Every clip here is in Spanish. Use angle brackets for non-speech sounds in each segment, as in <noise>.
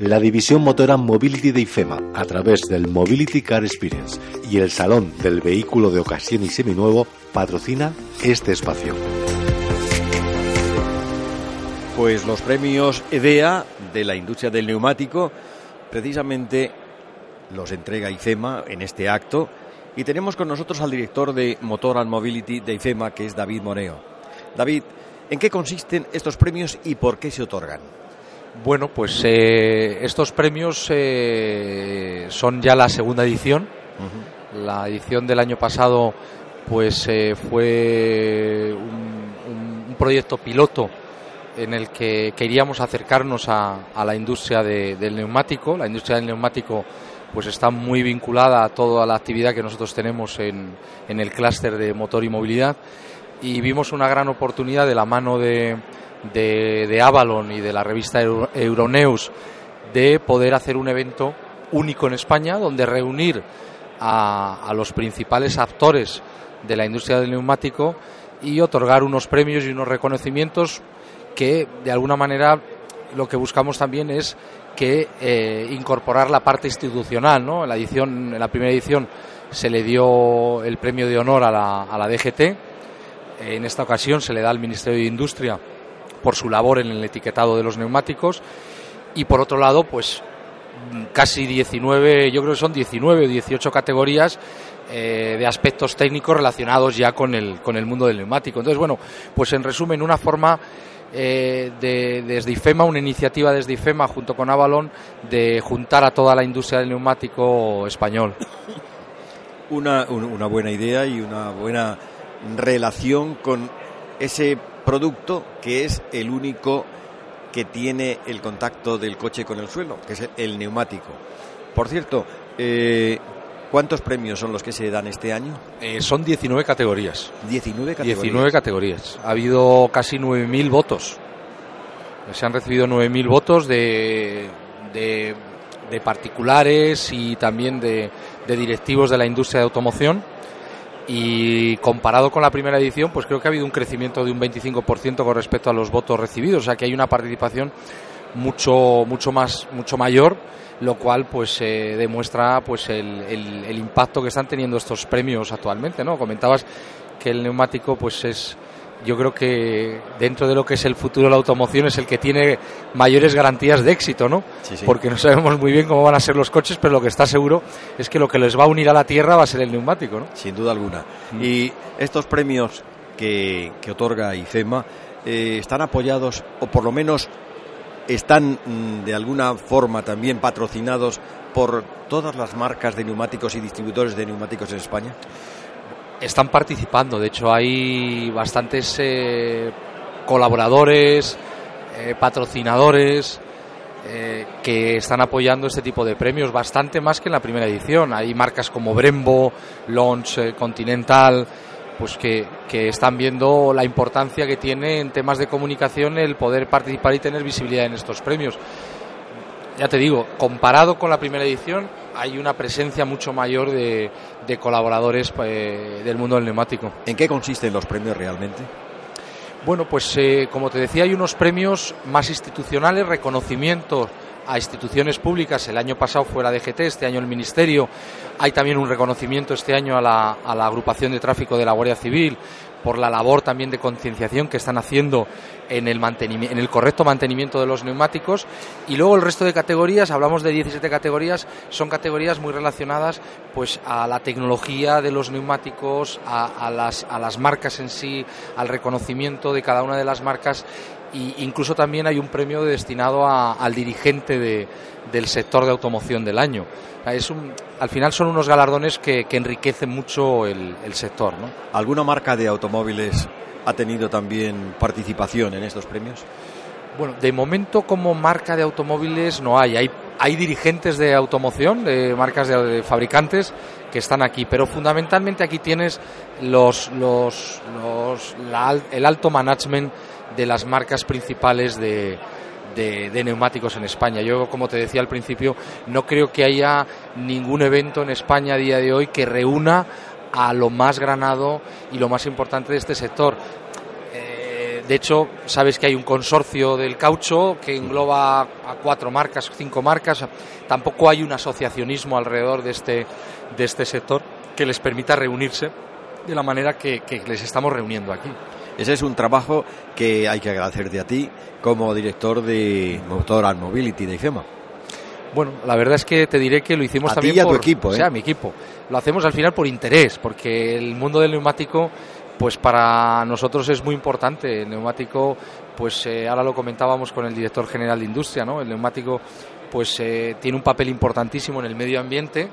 La división motora Mobility de IFEMA, a través del Mobility Car Experience y el Salón del Vehículo de Ocasión y Seminuevo, patrocina este espacio. Pues los premios EDEA de la industria del neumático, precisamente los entrega IFEMA en este acto. Y tenemos con nosotros al director de Motor and Mobility de IFEMA, que es David Moreo. David, ¿en qué consisten estos premios y por qué se otorgan? Bueno, pues eh, estos premios eh, son ya la segunda edición. La edición del año pasado, pues eh, fue un, un, proyecto piloto en el que queríamos acercarnos a, a la industria de, del neumático. La industria del neumático, pues está muy vinculada a toda la actividad que nosotros tenemos en, en el clúster de motor y movilidad. Y vimos una gran oportunidad de la mano de, de, Avalon y de la revista Euronews de poder hacer un evento único en España donde reunir a, a, los principales actores de la industria del neumático y otorgar unos premios y unos reconocimientos que de alguna manera lo que buscamos también es que eh, incorporar la parte institucional ¿no? en la edición en la primera edición se le dio el premio de honor a la, a la DGT en esta ocasión se le da al Ministerio de Industria por su labor en el etiquetado de los neumáticos y por otro lado pues casi 19 yo creo que son 19 o 18 categorías eh, de aspectos técnicos relacionados ya con el con el mundo del neumático entonces bueno pues en resumen una forma eh, de, desde IFEMA, una iniciativa desde IFEMA junto con Avalon de juntar a toda la industria del neumático español. Una, una buena idea y una buena relación con ese producto que es el único que tiene el contacto del coche con el suelo, que es el neumático. Por cierto, eh, ¿cuántos premios son los que se dan este año? Eh, son 19 categorías. 19 categorías. 19 categorías. Ha habido casi 9.000 votos. Se han recibido 9.000 votos de, de, de, particulares y también de, de directivos de la industria de automoción y comparado con la primera edición, pues creo que ha habido un crecimiento de un 25% con respecto a los votos recibidos, o sea que hay una participación mucho mucho más mucho mayor, lo cual pues eh, demuestra pues el, el, el, impacto que están teniendo estos premios actualmente, ¿no? Comentabas que el neumático pues es yo creo que dentro de lo que es el futuro de la automoción es el que tiene mayores garantías de éxito, ¿no? Sí, sí. Porque no sabemos muy bien cómo van a ser los coches, pero lo que está seguro es que lo que les va a unir a la tierra va a ser el neumático, ¿no? Sin duda alguna. Mm. Y estos premios que, que otorga IFEMA eh, están apoyados, o por lo menos están mm, de alguna forma también patrocinados por todas las marcas de neumáticos y distributores de neumáticos en España están participando. De hecho, hay bastantes eh, colaboradores, eh, patrocinadores eh, que están apoyando este tipo de premios, bastante más que en la primera edición. Hay marcas como Brembo, Launch, Continental, pues que, que, están viendo la importancia que tiene en temas de comunicación el poder participar y tener visibilidad en estos premios. Ya te digo, comparado con la primera edición, hay una presencia mucho mayor de, de colaboradores eh, del mundo del neumático. ¿En qué consisten los premios realmente? Bueno, pues eh, como te decía, hay unos premios más institucionales, reconocimientos a instituciones públicas. El año pasado fue la DGT, este año el Ministerio. Hay también un reconocimiento este año a la, a la agrupación de tráfico de la Guardia Civil por la labor también de concienciación que están haciendo en el, mantenimiento, en el correcto mantenimiento de los neumáticos. Y luego el resto de categorías, hablamos de 17 categorías, son categorías muy relacionadas pues, a la tecnología de los neumáticos, a, las, a las marcas en sí, al reconocimiento de cada una de las marcas y incluso también hay un premio destinado a, al dirigente de, del sector de automoción del año. Es un, al final son unos galardones que, que enriquecen mucho el, el sector. ¿no? ¿Alguna marca de automóviles ha tenido también participación en estos premios? Bueno, de momento como marca de automóviles no hay. Hay, hay dirigentes de automoción, de marcas de, fabricantes que están aquí, pero fundamentalmente aquí tienes los, los, los el alto management de las marcas principales de, de, neumáticos en España. Yo, como te decía al principio, no creo que haya ningún evento en España a día de hoy que reúna a lo más granado y lo más importante de este sector. Eh, de hecho, sabes que hay un consorcio del caucho que engloba a cuatro marcas, cinco marcas. Tampoco hay un asociacionismo alrededor de este, de este sector que les permita reunirse de la manera que les estamos reuniendo aquí. Ese es un trabajo que hay que agradecerte a ti como director de Motor Mobility de IFEMA. Bueno, la verdad es que te diré que lo hicimos a también ti y a tu equipo, ¿eh? o sea, mi equipo. Lo hacemos al final por interés, porque el mundo del neumático, pues para nosotros es muy importante. El neumático, pues eh, ahora lo comentábamos con el director general de industria, ¿no? El neumático, pues eh, tiene un papel importantísimo en el medio ambiente,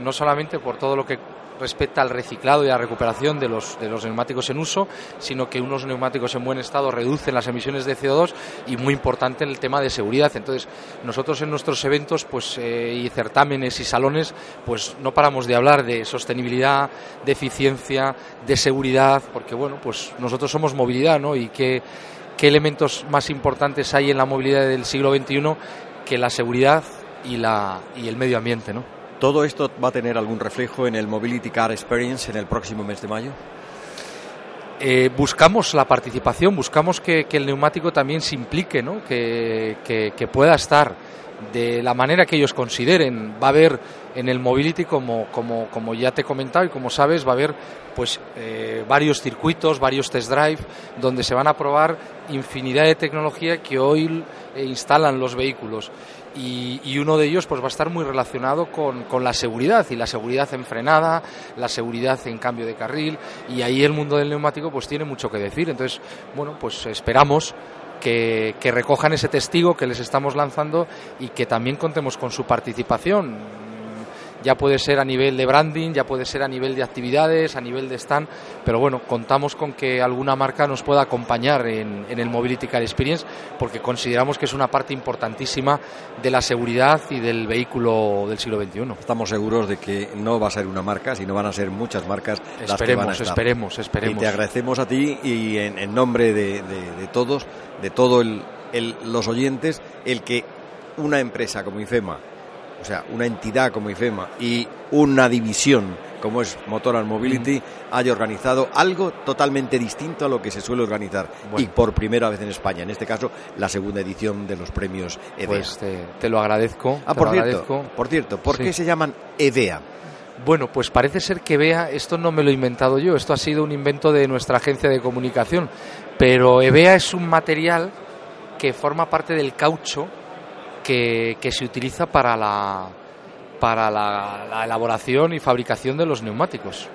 no solamente por todo lo que respecta al reciclado y a la recuperación de los, de los neumáticos en uso, sino que unos neumáticos en buen estado reducen las emisiones de CO2 y muy importante en el tema de seguridad. Entonces, nosotros en nuestros eventos pues, eh, y certámenes y salones, pues no paramos de hablar de sostenibilidad, de eficiencia, de seguridad, porque bueno, pues nosotros somos movilidad, ¿no? Y qué, qué elementos más importantes hay en la movilidad del siglo XXI que la seguridad y, la, y el medio ambiente, ¿no? ¿Todo esto va a tener algún reflejo en el Mobility Car Experience en el próximo mes de mayo? Eh, buscamos la participación, buscamos que, el neumático también se implique, ¿no? que, pueda estar de la manera que ellos consideren. Va a haber en el Mobility, como, ya te he comentado y como sabes, va a haber pues eh, varios circuitos, varios test drive, donde se van a probar infinidad de tecnología que hoy eh, instalan los vehículos y, uno de ellos pues va a estar muy relacionado con, con, la seguridad y la seguridad en frenada, la seguridad en cambio de carril y ahí el mundo del neumático pues tiene mucho que decir. Entonces, bueno, pues esperamos que, que recojan ese testigo que les estamos lanzando y que también contemos con su participación ya puede ser a nivel de branding, ya puede ser a nivel de actividades, a nivel de stand, pero bueno, contamos con que alguna marca nos pueda acompañar en, el Mobility Car Experience porque consideramos que es una parte importantísima de la seguridad y del vehículo del siglo XXI. Estamos seguros de que no va a ser una marca, sino van a ser muchas marcas esperemos, las que van a estar. Esperemos, esperemos. Y te agradecemos a ti y en, nombre de, todos, de todos los oyentes, el que una empresa como IFEMA o sea, una entidad como IFEMA y una división como es Motor Mobility, haya organizado algo totalmente distinto a lo que se suele organizar y por primera vez en España, en este caso la segunda edición de los premios EVEA. Pues te, lo agradezco. Ah, por, cierto, por cierto, ¿por qué se llaman EVEA? Bueno, pues parece ser que EVEA, esto no me lo he inventado yo, esto ha sido un invento de nuestra agencia de comunicación, pero EVEA es un material que forma parte del caucho que, se utiliza para la, para la, elaboración y fabricación de los neumáticos.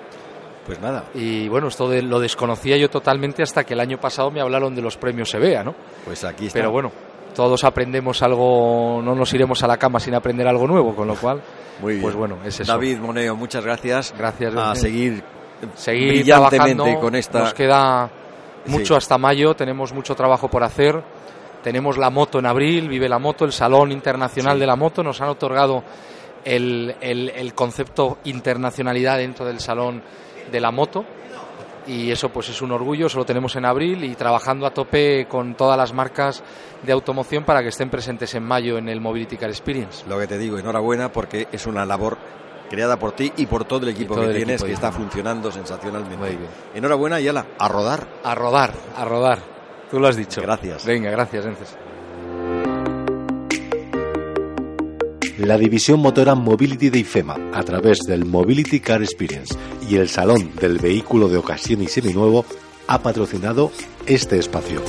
Pues nada. Y bueno, esto lo desconocía yo totalmente hasta que el año pasado me hablaron de los premios EBEA, ¿no? Pues aquí está. Pero bueno, todos aprendemos algo, no nos iremos a la cama sin aprender algo nuevo, con lo cual, <laughs> Muy pues bueno, es eso. David Moneo, muchas gracias. Gracias. A seguir, seguir brillantemente con esta. Nos queda mucho hasta mayo, tenemos mucho trabajo por hacer tenemos la moto en abril, vive la moto, el Salón Internacional de la Moto. Nos han otorgado el, el, concepto internacionalidad dentro del Salón de la Moto y eso pues es un orgullo, eso lo tenemos en abril y trabajando a tope con todas las marcas de automoción para que estén presentes en mayo en el Mobility Car Experience. Lo que te digo, enhorabuena porque es una labor creada por ti y por todo el equipo que tienes que está funcionando sensacionalmente. Enhorabuena y ala, a rodar. A rodar, a rodar. Tú lo has dicho. Gracias. Venga, gracias, Ences. La división motora Mobility de IFEMA, a través del Mobility Car Experience y el Salón del Vehículo de Ocasión y Seminuevo, ha patrocinado este espacio.